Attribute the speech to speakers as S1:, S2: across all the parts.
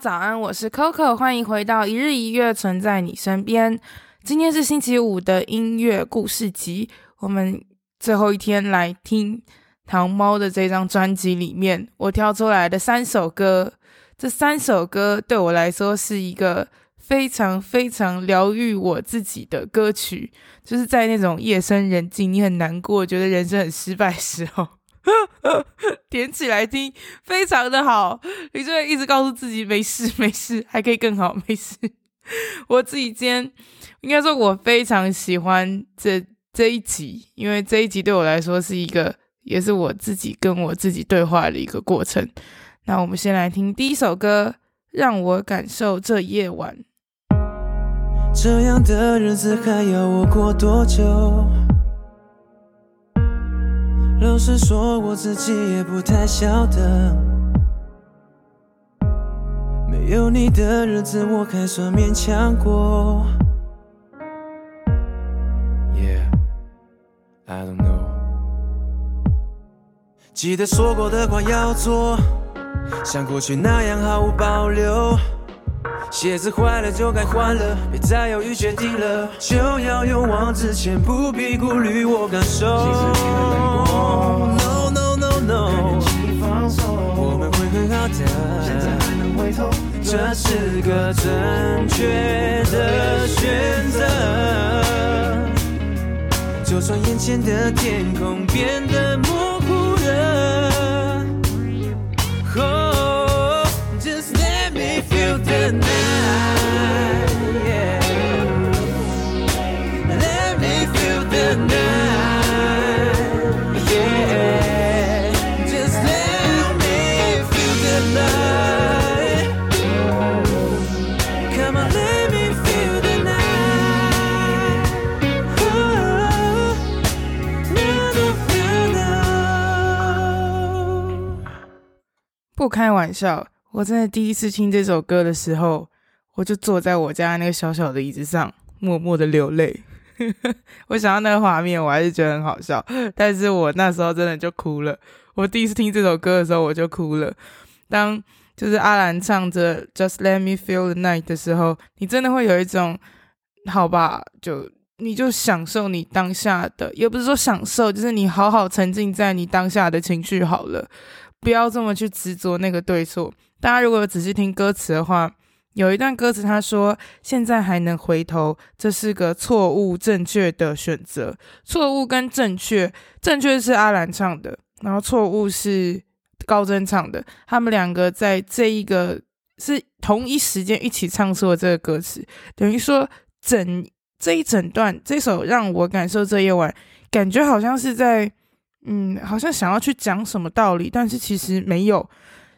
S1: 早安，我是 Coco，欢迎回到一日一月，存在你身边。今天是星期五的音乐故事集，我们最后一天来听糖猫的这张专辑里面，我挑出来的三首歌。这三首歌对我来说是一个非常非常疗愈我自己的歌曲，就是在那种夜深人静，你很难过，觉得人生很失败时候。点起来听，非常的好。你就会一直告诉自己没事没事，还可以更好，没事。我自己今天应该说，我非常喜欢这这一集，因为这一集对我来说是一个，也是我自己跟我自己对话的一个过程。那我们先来听第一首歌，让我感受这夜晚。
S2: 这样的日子还要我过多久？老实说，我自己也不太晓得。没有你的日子，我还算勉强过。Yeah, I don't know。记得说过的话要做，像过去那样毫无保留。鞋子坏了就该换了，别再犹豫决定了，就要勇往直前，不必顾虑我感受。No no no no，我们会很好的，现在还能回头，这是个正确的选择。就算眼前的天空变得模
S1: 开玩笑。我真的第一次听这首歌的时候，我就坐在我家那个小小的椅子上，默默的流泪。我想到那个画面，我还是觉得很好笑。但是我那时候真的就哭了。我第一次听这首歌的时候，我就哭了。当就是阿兰唱着 Just Let Me Feel the Night 的时候，你真的会有一种，好吧，就你就享受你当下的，也不是说享受，就是你好好沉浸在你当下的情绪好了，不要这么去执着那个对错。大家如果仔细听歌词的话，有一段歌词他说：“现在还能回头，这是个错误正确的选择。错误跟正确，正确是阿兰唱的，然后错误是高真唱的。他们两个在这一个是同一时间一起唱出了这个歌词，等于说整这一整段这首让我感受这夜晚，感觉好像是在嗯，好像想要去讲什么道理，但是其实没有。”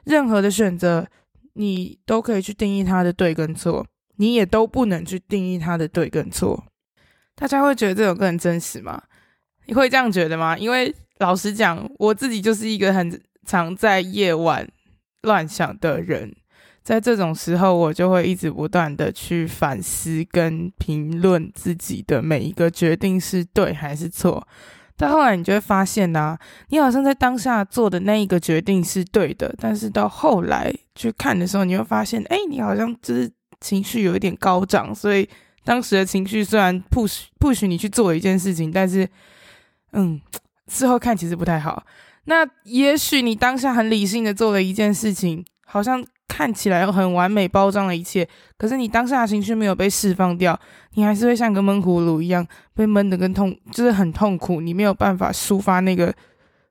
S1: 任何的选择，你都可以去定义它的对跟错，你也都不能去定义它的对跟错。大家会觉得这首歌很真实吗？你会这样觉得吗？因为老实讲，我自己就是一个很常在夜晚乱想的人，在这种时候，我就会一直不断的去反思跟评论自己的每一个决定是对还是错。到后来，你就会发现呢、啊，你好像在当下做的那一个决定是对的，但是到后来去看的时候，你会发现，哎，你好像就是情绪有一点高涨，所以当时的情绪虽然 push push 你去做一件事情，但是，嗯，事后看其实不太好。那也许你当下很理性的做了一件事情，好像。看起来很完美包装了一切，可是你当下的情绪没有被释放掉，你还是会像个闷葫芦一样被闷得跟痛，就是很痛苦。你没有办法抒发那个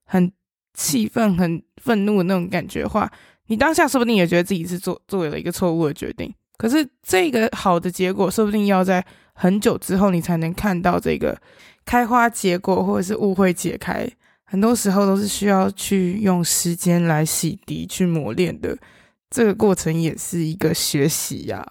S1: 很气愤、很愤怒的那种感觉的话，你当下说不定也觉得自己是做做了一个错误的决定。可是这个好的结果，说不定要在很久之后，你才能看到这个开花结果，或者是误会解开。很多时候都是需要去用时间来洗涤、去磨练的。这个过程也是一个学习呀、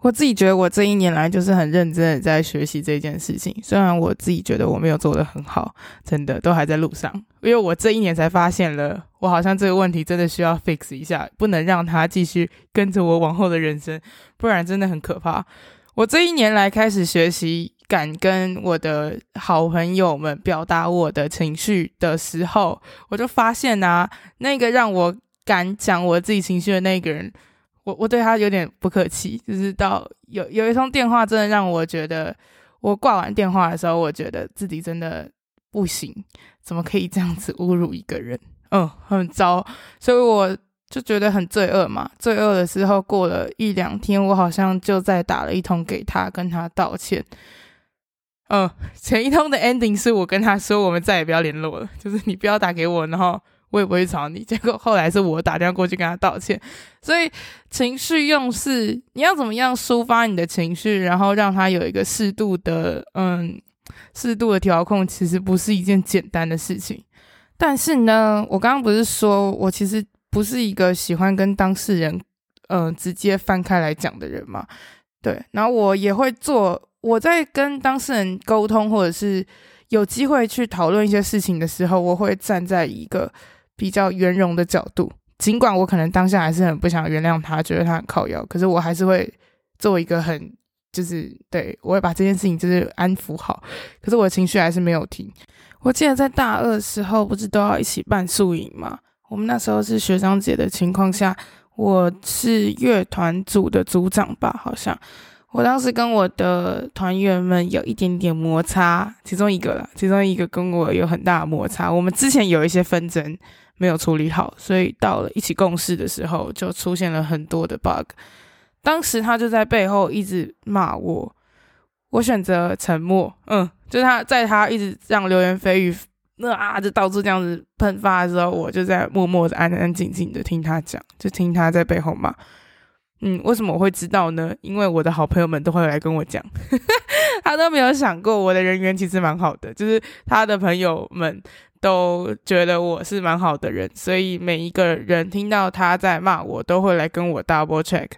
S1: 我自己觉得，我这一年来就是很认真的在学习这件事情。虽然我自己觉得我没有做得很好，真的都还在路上。因为我这一年才发现了，我好像这个问题真的需要 fix 一下，不能让它继续跟着我往后的人生，不然真的很可怕。我这一年来开始学习敢跟我的好朋友们表达我的情绪的时候，我就发现啊，那个让我敢讲我自己情绪的那个人。我我对他有点不客气，就是到有有一通电话，真的让我觉得，我挂完电话的时候，我觉得自己真的不行，怎么可以这样子侮辱一个人？嗯，很糟，所以我就觉得很罪恶嘛。罪恶的时候，过了一两天，我好像就再打了一通给他，跟他道歉。嗯，前一通的 ending 是我跟他说，我们再也不要联络了，就是你不要打给我，然后。我也不会吵你，结果后来是我打电话过去跟他道歉。所以情绪用事，你要怎么样抒发你的情绪，然后让他有一个适度的，嗯，适度的调控，其实不是一件简单的事情。但是呢，我刚刚不是说我其实不是一个喜欢跟当事人，嗯，直接翻开来讲的人嘛。对，然后我也会做，我在跟当事人沟通，或者是有机会去讨论一些事情的时候，我会站在一个。比较圆融的角度，尽管我可能当下还是很不想原谅他，觉得他很靠腰，可是我还是会做一个很，就是对，我会把这件事情就是安抚好。可是我的情绪还是没有停。我记得在大二时候，不是都要一起办宿营吗？我们那时候是学长姐的情况下，我是乐团组的组长吧，好像。我当时跟我的团员们有一点点摩擦，其中一个啦，其中一个跟我有很大的摩擦。我们之前有一些纷争。没有处理好，所以到了一起共事的时候，就出现了很多的 bug。当时他就在背后一直骂我，我选择沉默。嗯，就他在他一直让流言蜚语，那啊就到处这样子喷发的时候，我就在默默的安安静静的听他讲，就听他在背后骂。嗯，为什么我会知道呢？因为我的好朋友们都会来跟我讲，他都没有想过我的人缘其实蛮好的，就是他的朋友们。都觉得我是蛮好的人，所以每一个人听到他在骂我，都会来跟我 double check。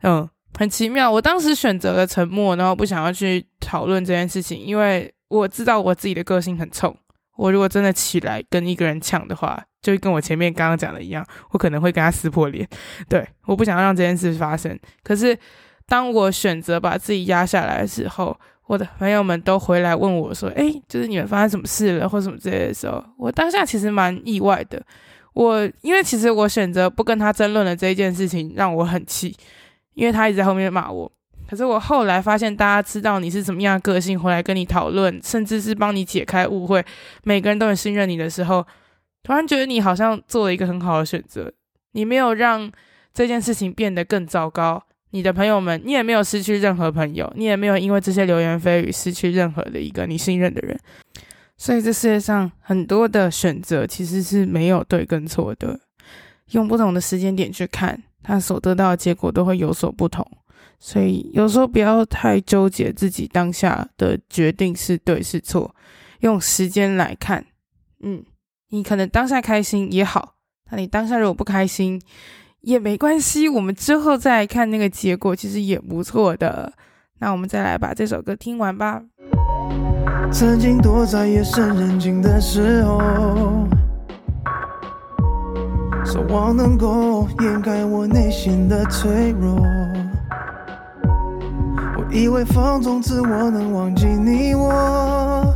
S1: 嗯，很奇妙。我当时选择了沉默，然后不想要去讨论这件事情，因为我知道我自己的个性很冲。我如果真的起来跟一个人抢的话，就跟我前面刚刚讲的一样，我可能会跟他撕破脸。对，我不想要让这件事发生。可是当我选择把自己压下来的时候，我的朋友们都回来问我说：“诶，就是你们发生什么事了，或什么之类的时候，我当下其实蛮意外的。我因为其实我选择不跟他争论的这一件事情让我很气，因为他一直在后面骂我。可是我后来发现，大家知道你是怎么样的个性，回来跟你讨论，甚至是帮你解开误会，每个人都很信任你的时候，突然觉得你好像做了一个很好的选择，你没有让这件事情变得更糟糕。”你的朋友们，你也没有失去任何朋友，你也没有因为这些流言蜚语失去任何的一个你信任的人。所以这世界上很多的选择其实是没有对跟错的，用不同的时间点去看，他所得到的结果都会有所不同。所以有时候不要太纠结自己当下的决定是对是错，用时间来看。嗯，你可能当下开心也好，那你当下如果不开心，也没关系，我们之后再看那个结果，其实也不错的。那我们再来把这首歌听完吧。
S3: 曾经躲在夜深人静的时候，奢望能够掩盖我内心的脆弱。我以为放纵自我能忘记你我。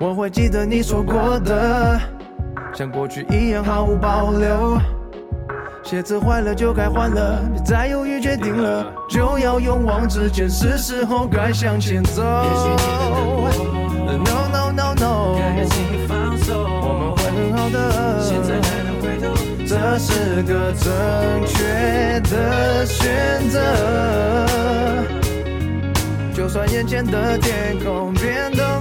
S3: 我会记得你说过的，像过去一样毫无保留。鞋子坏了就该换了，别再犹豫，决定了就要勇往直前，是时候该向前走。No no no no，我们会很好的，现在还能回头，这是个正确的选择。就算眼前的天空变得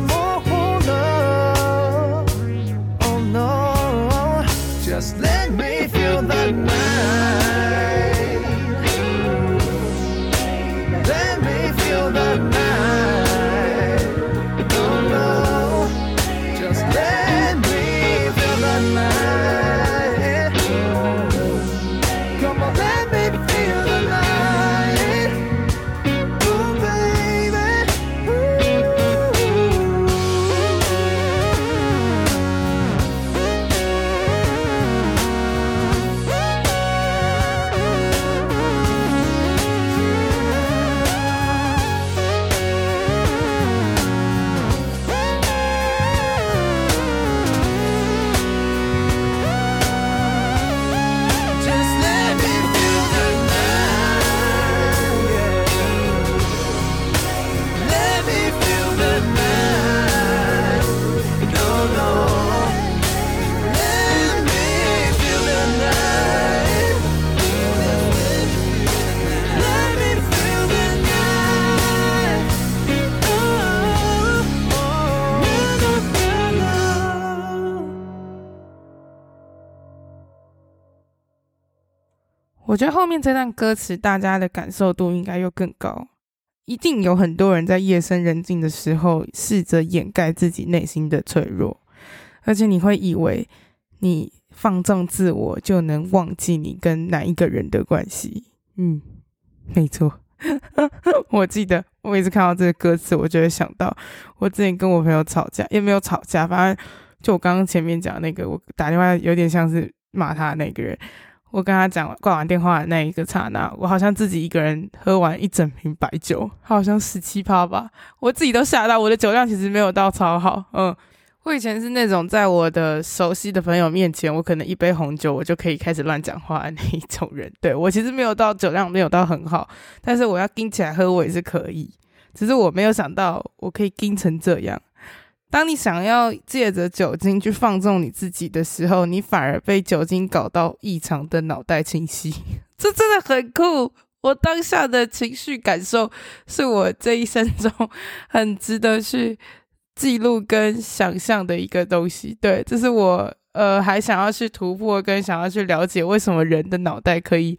S1: 我觉得后面这段歌词大家的感受度应该又更高，一定有很多人在夜深人静的时候试着掩盖自己内心的脆弱，而且你会以为你放纵自我就能忘记你跟哪一个人的关系。嗯，没错。我记得我每次看到这个歌词，我就会想到我之前跟我朋友吵架，也没有吵架，反正就我刚刚前面讲那个，我打电话有点像是骂他的那个人。我跟他讲挂完电话的那一个刹那，我好像自己一个人喝完一整瓶白酒，好像十七趴吧，我自己都吓到。我的酒量其实没有到超好，嗯，我以前是那种在我的熟悉的朋友面前，我可能一杯红酒我就可以开始乱讲话的那一种人。对，我其实没有到酒量没有到很好，但是我要盯起来喝我也是可以，只是我没有想到我可以盯成这样。当你想要借着酒精去放纵你自己的时候，你反而被酒精搞到异常的脑袋清晰，这真的很酷。我当下的情绪感受是我这一生中很值得去记录跟想象的一个东西。对，这是我呃还想要去突破跟想要去了解为什么人的脑袋可以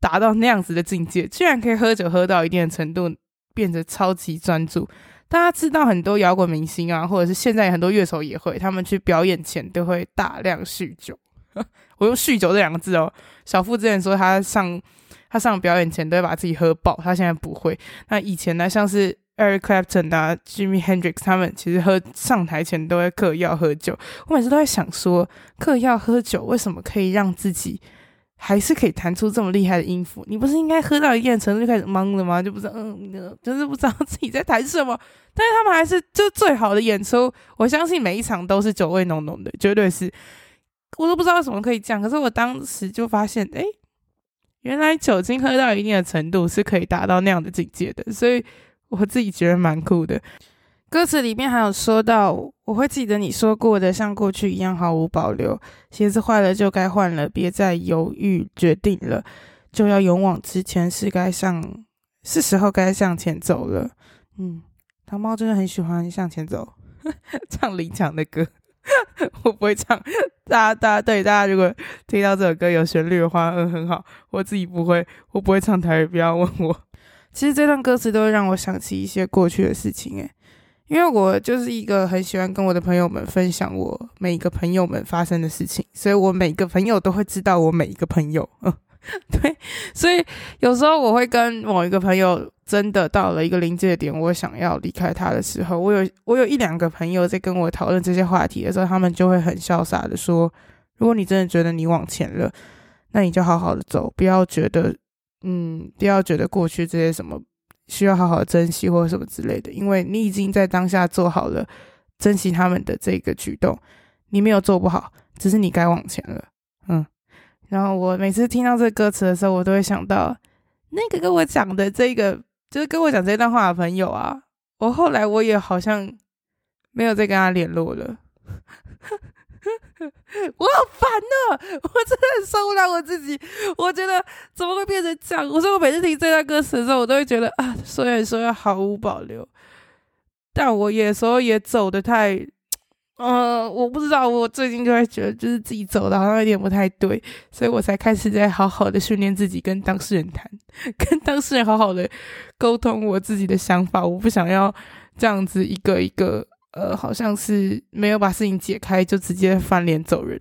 S1: 达到那样子的境界，居然可以喝酒喝到一定的程度，变得超级专注。大家知道很多摇滚明星啊，或者是现在很多乐手也会，他们去表演前都会大量酗酒。我用“酗酒”这两个字哦。小富之前说他上他上表演前都会把自己喝爆，他现在不会。那以前呢，像是 Eric Clapton 啊、Jimmy Hendrix 他们，其实喝上台前都会嗑药喝酒。我每次都在想说，嗑药喝酒为什么可以让自己？还是可以弹出这么厉害的音符，你不是应该喝到一定程度就开始懵了吗？就不知道，嗯，就是不知道自己在弹什么。但是他们还是就最好的演出，我相信每一场都是酒味浓浓的，绝对是。我都不知道为什么可以这样，可是我当时就发现，哎，原来酒精喝到一定的程度是可以达到那样的境界的，所以我自己觉得蛮酷的。歌词里面还有说到，我会记得你说过的，像过去一样毫无保留。鞋子坏了就该换了，别再犹豫，决定了就要勇往直前，是该上，是时候该向前走了。嗯，糖猫真的很喜欢向前走，唱林强的歌，我不会唱。大家，大家对大家如果听到这首歌有旋律的话，嗯，很好。我自己不会，我不会唱台语，不要问我。其实这段歌词都会让我想起一些过去的事情，诶。因为我就是一个很喜欢跟我的朋友们分享我每一个朋友们发生的事情，所以我每个朋友都会知道我每一个朋友。嗯，对，所以有时候我会跟某一个朋友真的到了一个临界点，我想要离开他的时候，我有我有一两个朋友在跟我讨论这些话题的时候，他们就会很潇洒的说：“如果你真的觉得你往前了，那你就好好的走，不要觉得嗯，不要觉得过去这些什么。”需要好好珍惜或什么之类的，因为你已经在当下做好了珍惜他们的这个举动，你没有做不好，只是你该往前了。嗯，然后我每次听到这歌词的时候，我都会想到那个跟我讲的这个，就是跟我讲这段话的朋友啊，我后来我也好像没有再跟他联络了。我好烦呢，我真的很受不了我自己。我觉得怎么会变成这样？我说我每次听这段歌词的时候，我都会觉得啊，虽然说要毫无保留，但我有时候也走的太……嗯、我不知道。我最近就会觉得，就是自己走的好像有点不太对，所以我才开始在好好的训练自己，跟当事人谈，跟当事人好好的沟通我自己的想法。我不想要这样子一个一个。呃，好像是没有把事情解开就直接翻脸走人，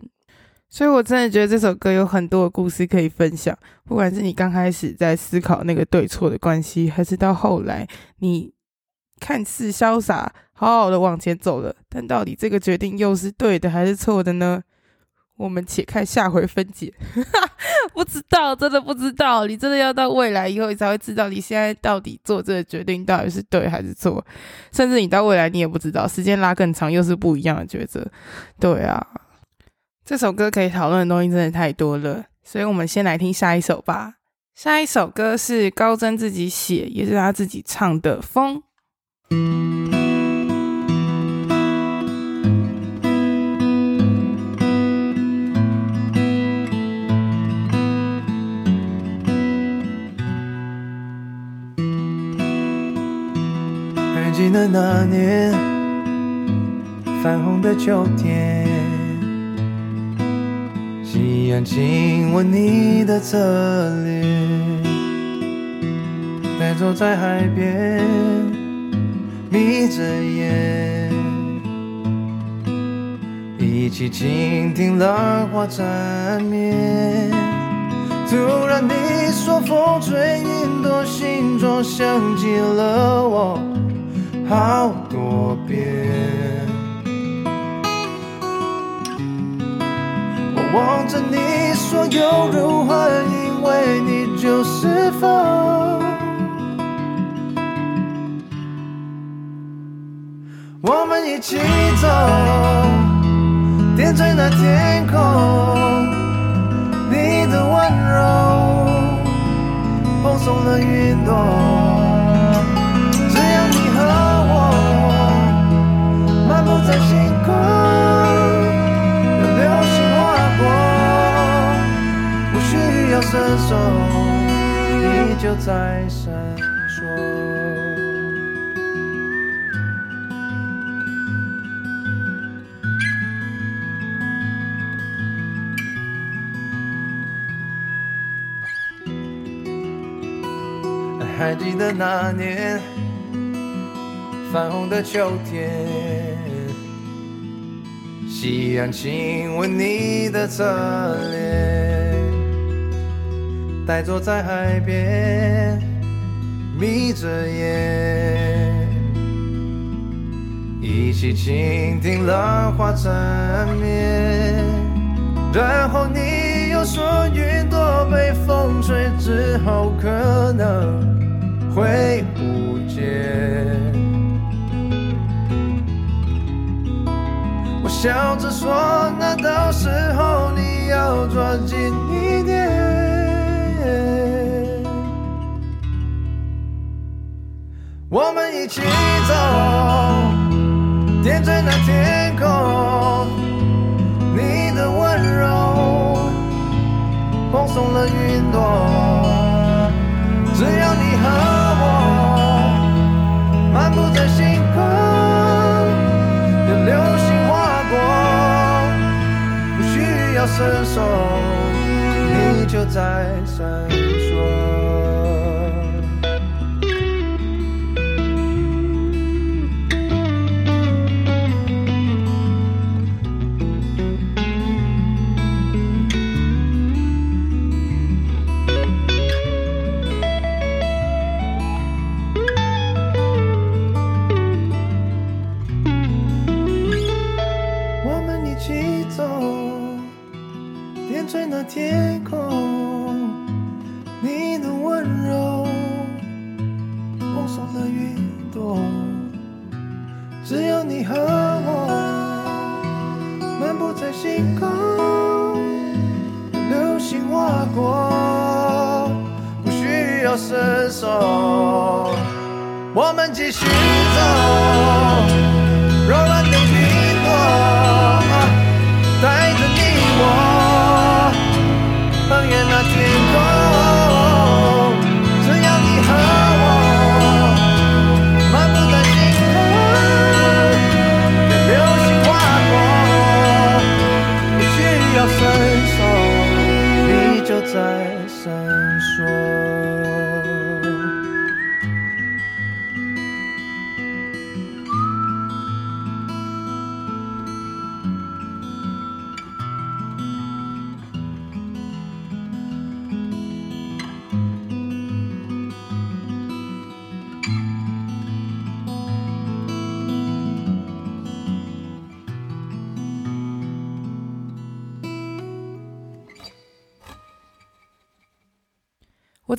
S1: 所以我真的觉得这首歌有很多的故事可以分享。不管是你刚开始在思考那个对错的关系，还是到后来你看似潇洒、好好的往前走了，但到底这个决定又是对的还是错的呢？我们且看下回分解。不知道，真的不知道。你真的要到未来以后，你才会知道你现在到底做这个决定到底是对还是错。甚至你到未来你也不知道，时间拉更长又是不一样的抉择。对啊，这首歌可以讨论的东西真的太多了，所以我们先来听下一首吧。下一首歌是高真自己写，也是他自己唱的《
S3: 风》。那年泛红的秋天，夕阳亲吻你的侧脸，呆坐在海边，眯着眼，一起倾听浪花缠绵。突然你说风吹云朵形状像极了我好多遍。我望着你说有如幻，因为你就是风。我们一起走，点缀那天空，你的温柔，放松了云朵。在闪烁。还记得那年泛红的秋天，夕阳亲吻你的侧脸。呆坐在海边，眯着眼，一起倾听浪花缠绵。然后你又说，云朵被风吹之后可能会不见。我笑着说，那到时候你要抓紧我们一起走，点缀那天空，你的温柔，放松了云朵。只要你和我漫步在星空，有流星划过，不需要伸手，你就在
S1: 闪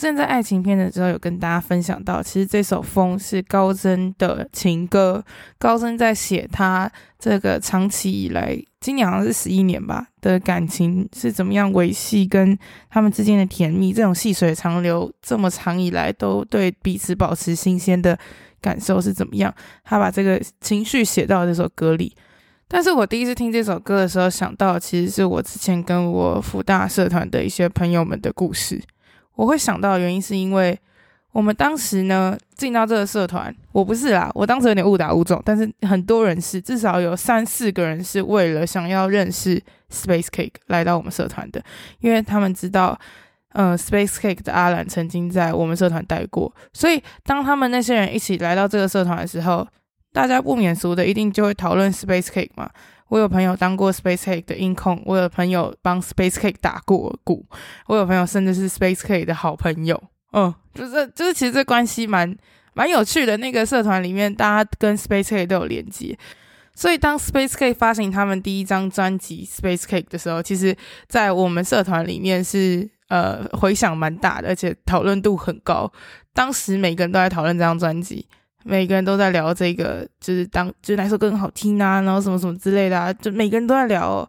S1: 正在爱情片的时候有跟大家分享到，其实这首《风》是高真的情歌。高真在写他这个长期以来，今年好像是十一年吧的感情是怎么样维系，跟他们之间的甜蜜，这种细水长流，这么长以来都对彼此保持新鲜的感受是怎么样？他把这个情绪写到这首歌里。但是我第一次听这首歌的时候，想到其实是我之前跟我福大社团的一些朋友们的故事。我会想到的原因是因为我们当时呢进到这个社团，我不是啦，我当时有点误打误撞，但是很多人是，至少有三四个人是为了想要认识 Space Cake 来到我们社团的，因为他们知道。嗯、呃，Space Cake 的阿兰曾经在我们社团待过，所以当他们那些人一起来到这个社团的时候，大家不免俗的一定就会讨论 Space Cake 嘛。我有朋友当过 Space Cake 的音控，我有朋友帮 Space Cake 打过鼓，我有朋友甚至是 Space Cake 的好朋友。嗯，就是就是其实这关系蛮蛮有趣的。那个社团里面，大家跟 Space Cake 都有连接，所以当 Space Cake 发行他们第一张专辑 Space Cake 的时候，其实在我们社团里面是。呃，回响蛮大的，而且讨论度很高。当时每个人都在讨论这张专辑，每个人都在聊这个，就是当就是哪首歌更好听啊，然后什么什么之类的啊，就每个人都在聊哦。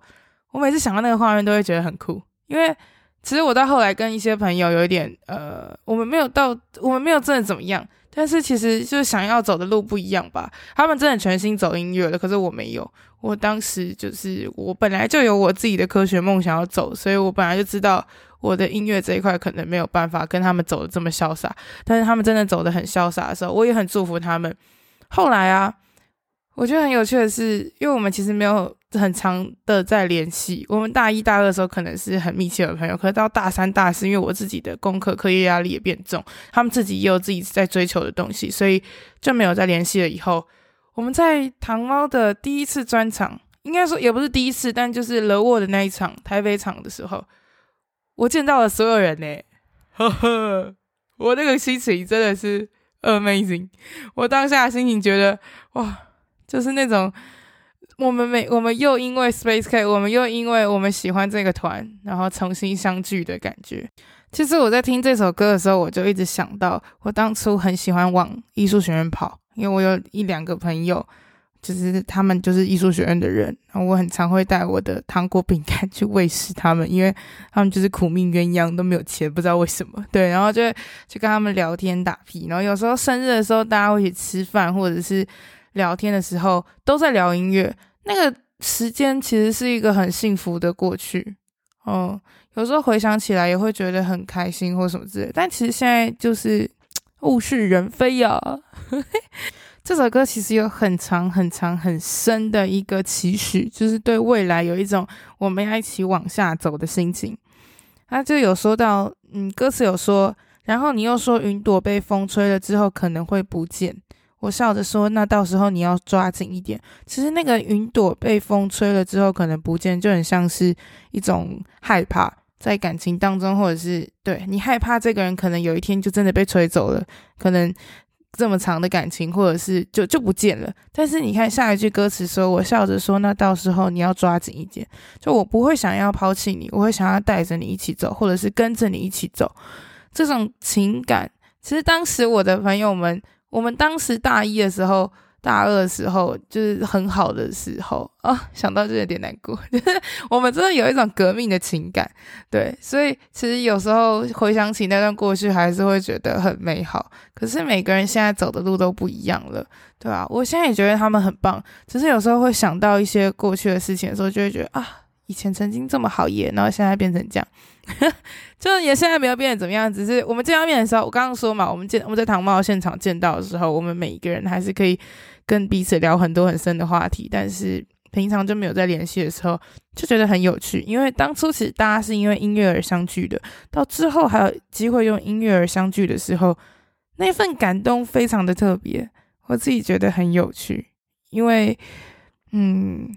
S1: 我每次想到那个画面，都会觉得很酷。因为其实我到后来跟一些朋友有一点，呃，我们没有到，我们没有真的怎么样，但是其实就是想要走的路不一样吧。他们真的全心走音乐了，可是我没有。我当时就是我本来就有我自己的科学梦想要走，所以我本来就知道。我的音乐这一块可能没有办法跟他们走的这么潇洒，但是他们真的走的很潇洒的时候，我也很祝福他们。后来啊，我觉得很有趣的是，因为我们其实没有很长的在联系。我们大一、大二的时候可能是很密切的朋友，可是到大三、大四，因为我自己的功课、课业压力也变重，他们自己也有自己在追求的东西，所以就没有再联系了。以后我们在糖猫的第一次专场，应该说也不是第一次，但就是勒沃的那一场台北场的时候。我见到了所有人呢，呵呵，我那个心情真的是 amazing。我当下的心情觉得，哇，就是那种我们每我们又因为 Space Cake，我们又因为我们喜欢这个团，然后重新相聚的感觉。其实我在听这首歌的时候，我就一直想到，我当初很喜欢往艺术学院跑，因为我有一两个朋友。就是他们就是艺术学院的人，然后我很常会带我的糖果饼干去喂食他们，因为他们就是苦命鸳鸯，都没有钱，不知道为什么。对，然后就去跟他们聊天打屁，然后有时候生日的时候，大家会一起吃饭，或者是聊天的时候，都在聊音乐。那个时间其实是一个很幸福的过去，哦，有时候回想起来也会觉得很开心或什么之类。但其实现在就是 物是人非呀。这首歌其实有很长、很长、很深的一个期许，就是对未来有一种我们要一起往下走的心情。他就有说到，嗯，歌词有说，然后你又说云朵被风吹了之后可能会不见。我笑着说，那到时候你要抓紧一点。其实那个云朵被风吹了之后可能不见，就很像是一种害怕，在感情当中，或者是对你害怕这个人可能有一天就真的被吹走了，可能。这么长的感情，或者是就就不见了。但是你看下一句歌词说：“我笑着说，那到时候你要抓紧一点。”就我不会想要抛弃你，我会想要带着你一起走，或者是跟着你一起走。这种情感，其实当时我的朋友们，我们当时大一的时候。大二的时候就是很好的时候啊、想到就有点难过。就是我们真的有一种革命的情感，对，所以其实有时候回想起那段过去，还是会觉得很美好。可是每个人现在走的路都不一样了，对吧？我现在也觉得他们很棒，只是有时候会想到一些过去的事情的时候，就会觉得啊，以前曾经这么好耶，然后现在变成这样，就也现在没有变得怎么样，只是我们见到面的时候，我刚刚说嘛，我们见我们在唐茂现场见到的时候，我们每一个人还是可以。跟彼此聊很多很深的话题，但是平常就没有再联系的时候，就觉得很有趣。因为当初其实大家是因为音乐而相聚的，到之后还有机会用音乐而相聚的时候，那份感动非常的特别，我自己觉得很有趣。因为，嗯。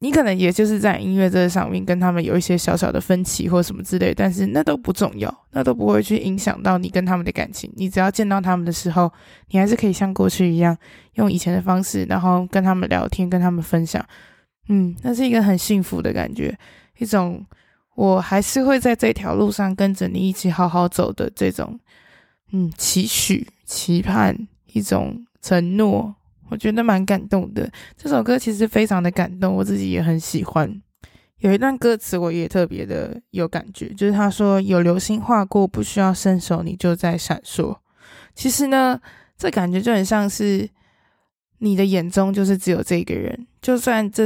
S1: 你可能也就是在音乐这上面跟他们有一些小小的分歧或什么之类，但是那都不重要，那都不会去影响到你跟他们的感情。你只要见到他们的时候，你还是可以像过去一样，用以前的方式，然后跟他们聊天，跟他们分享。嗯，那是一个很幸福的感觉，一种我还是会在这条路上跟着你一起好好走的这种，嗯，期许、期盼，一种承诺。我觉得蛮感动的，这首歌其实非常的感动，我自己也很喜欢。有一段歌词我也特别的有感觉，就是他说：“有流星划过，不需要伸手，你就在闪烁。”其实呢，这感觉就很像是你的眼中就是只有这个人，就算这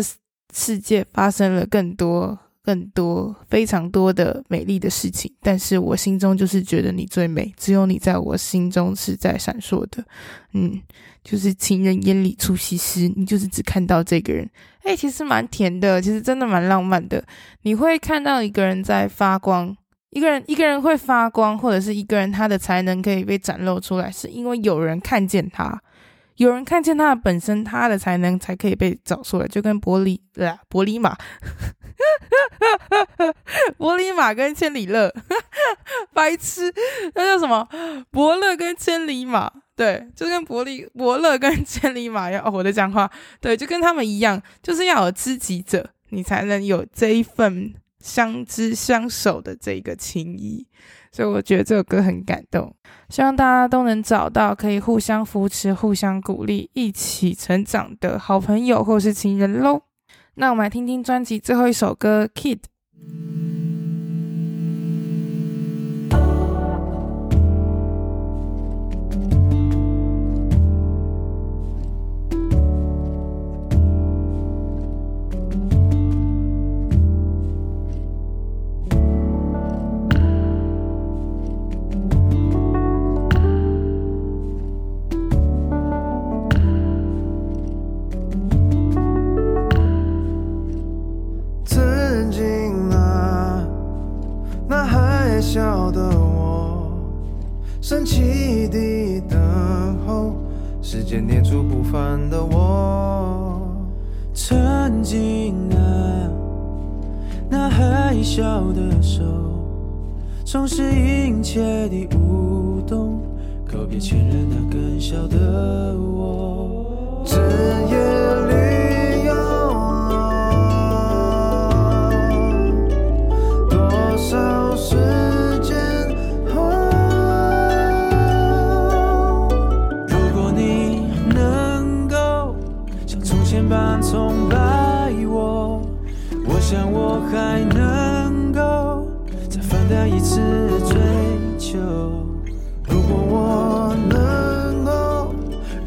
S1: 世界发生了更多更多、非常多的美丽的事情，但是我心中就是觉得你最美，只有你在我心中是在闪烁的。嗯，就是情人眼里出西施，你就是只看到这个人。哎，其实蛮甜的，其实真的蛮浪漫的。你会看到一个人在发光，一个人一个人会发光，或者是一个人他的才能可以被展露出来，是因为有人看见他。有人看见他的本身，他的才能才可以被找出来，就跟伯利对啊，伯利马，伯利马跟千里乐，白痴，那叫什么？伯乐跟千里马，对，就跟伯利伯乐跟千里马一样。哦，我的讲话，对，就跟他们一样，就是要有知己者，你才能有这一份相知相守的这个情谊。所以我觉得这首歌很感动，希望大家都能找到可以互相扶持、互相鼓励、一起成长的好朋友或是情人喽。那我们来听听专辑最后一首歌《Kid》。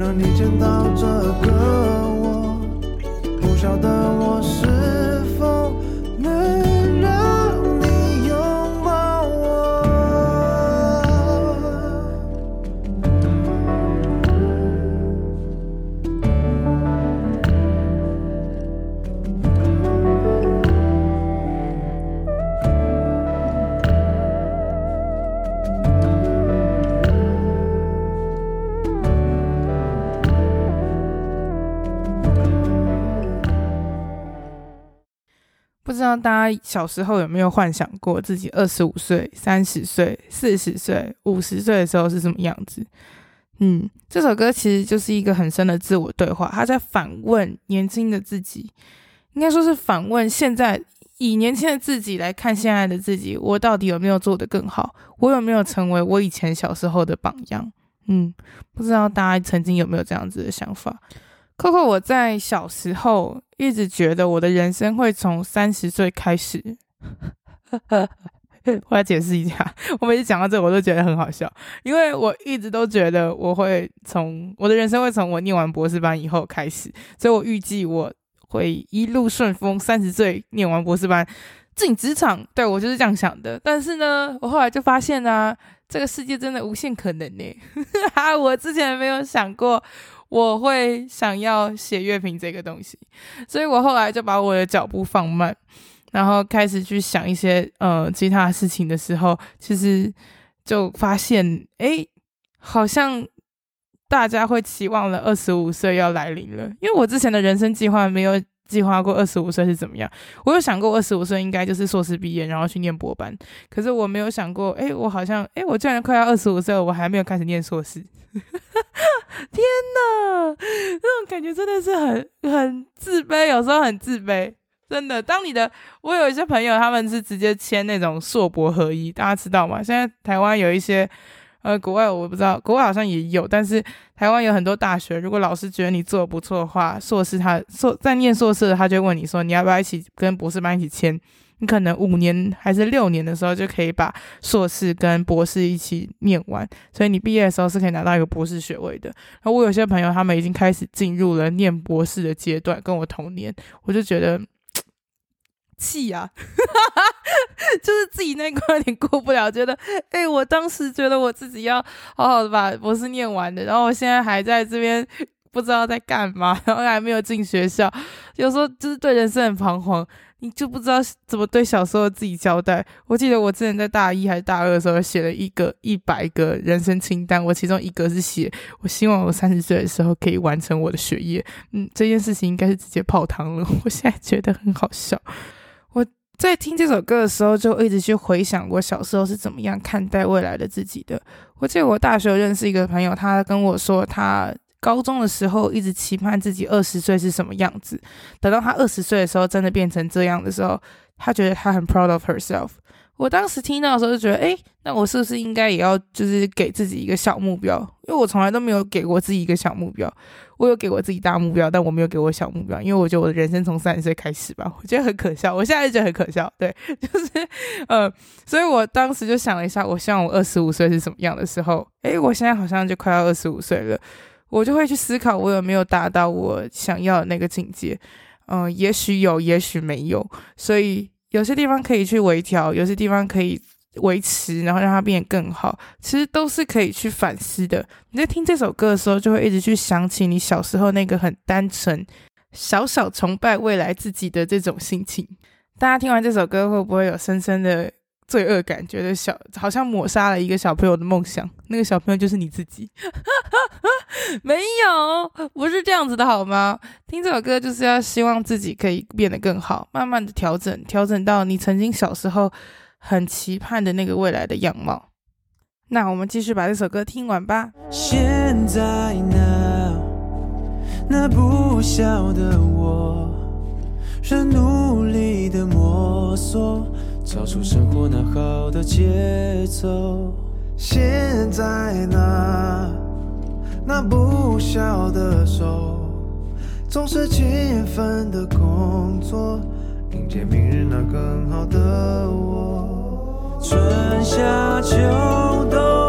S1: 让你见到这个我。不晓得不知道大家小时候有没有幻想过自己二十五岁、三十岁、四十岁、五十岁的时候是什么样子？嗯，这首歌其实就是一个很深的自我对话，他在反问年轻的自己，应该说是反问现在以年轻的自己来看现在的自己，我到底有没有做得更好？我有没有成为我以前小时候的榜样？嗯，不知道大家曾经有没有这样子的想法？扣扣，我在小时候一直觉得我的人生会从三十岁开始。我来解释一下，我每次讲到这，我都觉得很好笑，因为我一直都觉得我会从我的人生会从我念完博士班以后开始，所以我预计我会一路顺风，三十岁念完博士班进职场。对，我就是这样想的。但是呢，我后来就发现啊，这个世界真的无限可能呢。哈，我之前没有想过。我会想要写乐评这个东西，所以我后来就把我的脚步放慢，然后开始去想一些呃其他事情的时候，其实就发现，诶，好像大家会期望了二十五岁要来临了，因为我之前的人生计划没有。计划过二十五岁是怎么样？我有想过二十五岁应该就是硕士毕业，然后去念博班。可是我没有想过，哎，我好像，哎，我居然快要二十五岁了，我还没有开始念硕士。天哪，那种感觉真的是很很自卑，有时候很自卑，真的。当你的，我有一些朋友，他们是直接签那种硕博合一，大家知道吗？现在台湾有一些。呃，国外我不知道，国外好像也有，但是台湾有很多大学，如果老师觉得你做的不错的话，硕士他硕在念硕士，他就问你说，你要不要一起跟博士班一起签？你可能五年还是六年的时候就可以把硕士跟博士一起念完，所以你毕业的时候是可以拿到一个博士学位的。然后我有些朋友他们已经开始进入了念博士的阶段，跟我同年，我就觉得 气啊，就是自己那关有点过不了，觉得哎、我当时觉得我自己要好好的把博士念完的，然后我现在还在这边不知道在干嘛，然后还没有进学校，有时候就是对人生很彷徨。你就不知道怎么对小时候的自己交代。我记得我之前在大一还是大二的时候写了一个一百个人生清单，我其中一个是写我希望我三十岁的时候可以完成我的学业。嗯，这件事情应该是直接泡汤了。我现在觉得很好笑。在听这首歌的时候，就一直去回想我小时候是怎么样看待未来的自己的。我记得我大学认识一个朋友，他跟我说他。高中的时候，一直期盼自己二十岁是什么样子。等到他二十岁的时候，真的变成这样的时候，他觉得他很 proud of herself。我当时听到的时候就觉得，诶，那我是不是应该也要就是给自己一个小目标？因为我从来都没有给过自己一个小目标。我有给我自己大目标，但我没有给我小目标，因为我觉得我的人生从三十岁开始吧，我觉得很可笑。我现在就觉得很可笑，对，就是呃，所以我当时就想了一下，我希望我二十五岁是什么样的时候？诶，我现在好像就快要二十五岁了。我就会去思考，我有没有达到我想要的那个境界？嗯、也许有，也许没有。所以有些地方可以去微调，有些地方可以维持，然后让它变得更好。其实都是可以去反思的。你在听这首歌的时候，就会一直去想起你小时候那个很单纯、小小崇拜未来自己的这种心情。大家听完这首歌，会不会有深深的罪恶感，觉得小好像抹杀了一个小朋友的梦想？那个小朋友就是你自己。没有，不是这样子的，好吗？听这首歌就是要希望自己可以变得更好，慢慢的调整，调整到你曾经小时候很期盼的那个未来的样貌。那我们继续把这首歌听完吧。
S3: 现在呢，那不晓得我，仍努力的摸索，找出生活那好的节奏。现在呢。那不小的手，总是勤奋的工作，迎接明日那更好的我。春夏秋冬冬，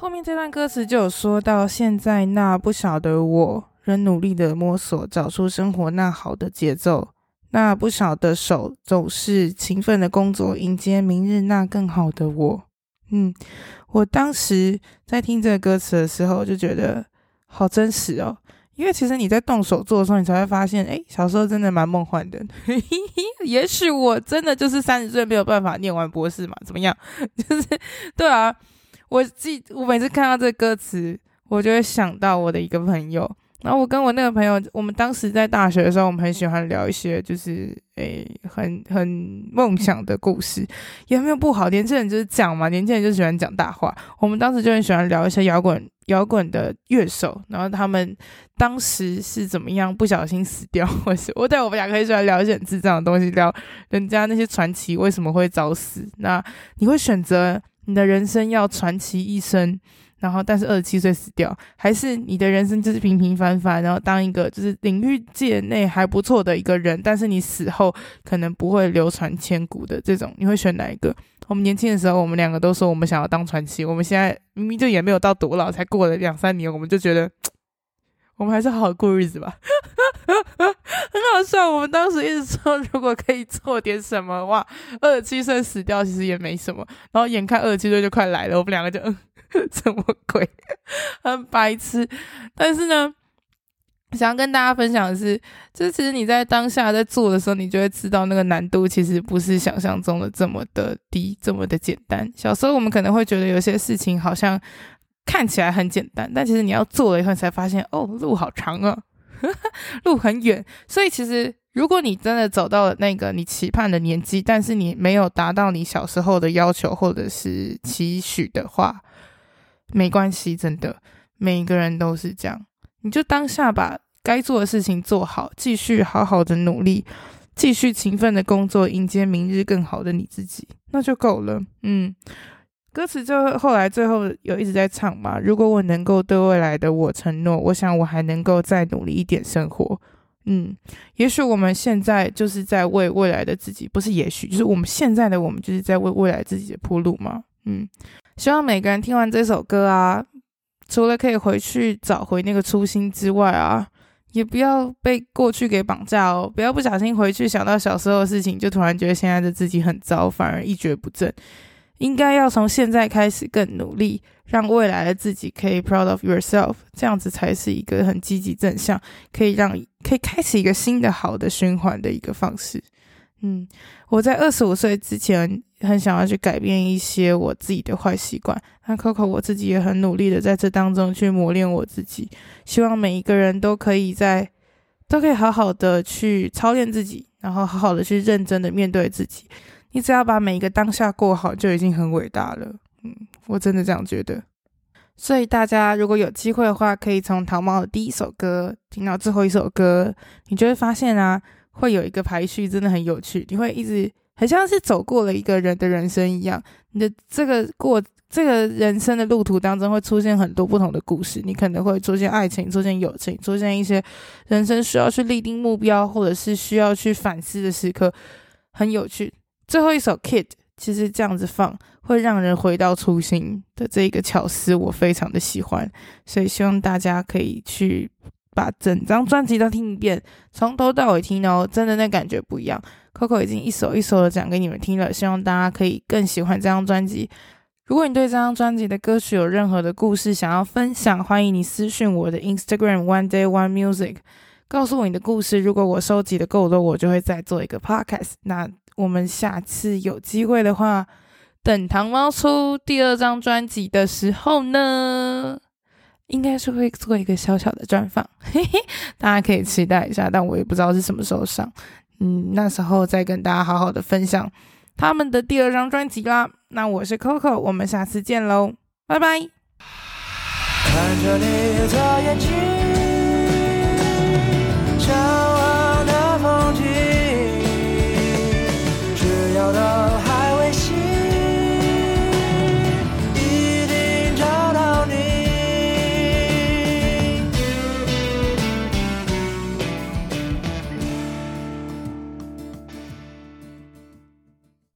S1: 后面这段歌词就有说到，现在那不晓得我仍努力的摸索，找出生活那好的节奏。那不晓得手总是勤奋的工作，迎接明日那更好的我。嗯，我当时在听这个歌词的时候，就觉得好真实哦。因为其实你在动手做的时候，你才会发现，诶，小时候真的蛮梦幻的。也许我真的就是三十岁没有办法念完博士嘛？怎么样？就是对啊。我记，我每次看到这歌词，我就会想到我的一个朋友。然后我跟我那个朋友，我们当时在大学的时候，我们很喜欢聊一些就是诶很很梦想的故事，也没有不好。年轻人就是讲嘛，年轻人就喜欢讲大话。我们当时就很喜欢聊一些摇滚摇滚的乐手，然后他们当时是怎么样不小心死掉，或是我对我们两个很喜欢聊一些很智障的东西，聊人家那些传奇为什么会早死。那你会选择？你的人生要传奇一生，然后但是二十七岁死掉，还是你的人生就是平平凡凡，然后当一个就是领域界内还不错的一个人，但是你死后可能不会流传千古的这种，你会选哪一个？我们年轻的时候，我们两个都说我们想要当传奇，我们现在明明就也没有到多老，才过了两三年，我们就觉得我们还是好好过日子吧。很好笑，我们当时一直说，如果可以做点什么，哇，二十七岁死掉其实也没什么。然后眼看二十七岁就快来了，我们两个就嗯，什么鬼，很白痴。但是呢。想要跟大家分享的是，就是其实你在当下在做的时候，你就会知道那个难度其实不是想象中的这么的低，这么的简单。小时候我们可能会觉得有些事情好像看起来很简单，但其实你要做了以后才发现，哦，路好长啊，路很远。所以其实如果你真的走到了那个你期盼的年纪，但是你没有达到你小时候的要求或者是期许的话，没关系，真的，每一个人都是这样。你就当下把该做的事情做好，继续好好的努力，继续勤奋的工作，迎接明日更好的你自己，那就够了。嗯，歌词就后来最后有一直在唱嘛。如果我能够对未来的我承诺，我想我还能够再努力一点生活。嗯，也许我们现在就是在为未来的自己，不是也许，就是我们现在的我们就是在为未来自己的铺路嘛。嗯，希望每个人听完这首歌啊。除了可以回去找回那个初心之外啊，也不要被过去给绑架哦。不要不小心回去想到小时候的事情，就突然觉得现在的自己很糟，反而一蹶不振。应该要从现在开始更努力，让未来的自己可以 proud of yourself，这样子才是一个很积极正向，可以让可以开启一个新的好的循环的一个方式。嗯，我在二十五岁之前很想要去改变一些我自己的坏习惯，那 Coco 我自己也很努力的在这当中去磨练我自己。希望每一个人都可以在，都可以好好的去操练自己，然后好好的去认真的面对自己。你只要把每一个当下过好，就已经很伟大了。嗯，我真的这样觉得。所以大家如果有机会的话，可以从糖猫的第一首歌听到最后一首歌，你就会发现啊。会有一个排序，真的很有趣。你会一直很像是走过了一个人的人生一样。你的这个过这个人生的路途当中，会出现很多不同的故事。你可能会出现爱情，出现友情，出现一些人生需要去立定目标，或者是需要去反思的时刻，很有趣。最后一首《Kid》其实这样子放，会让人回到初心的这个巧思，我非常的喜欢。所以希望大家可以去。把整张专辑都听一遍，从头到尾听哦，真的那感觉不一样。Coco 已经一首一首的讲给你们听了，希望大家可以更喜欢这张专辑。如果你对这张专辑的歌曲有任何的故事想要分享，欢迎你私讯我的 Instagram One Day One Music，告诉我你的故事。如果我收集的够多，我就会再做一个 Podcast。那我们下次有机会的话等糖猫出第二张专辑的时候呢应该是会做一个小小的专访。嘿 嘿大家可以期待一下但我也不知道是什么时候上。嗯那时候再跟大家好好的分享他们的第二张专辑啦。那我是 coco 我们下次见喽。拜拜。看着你的眼睛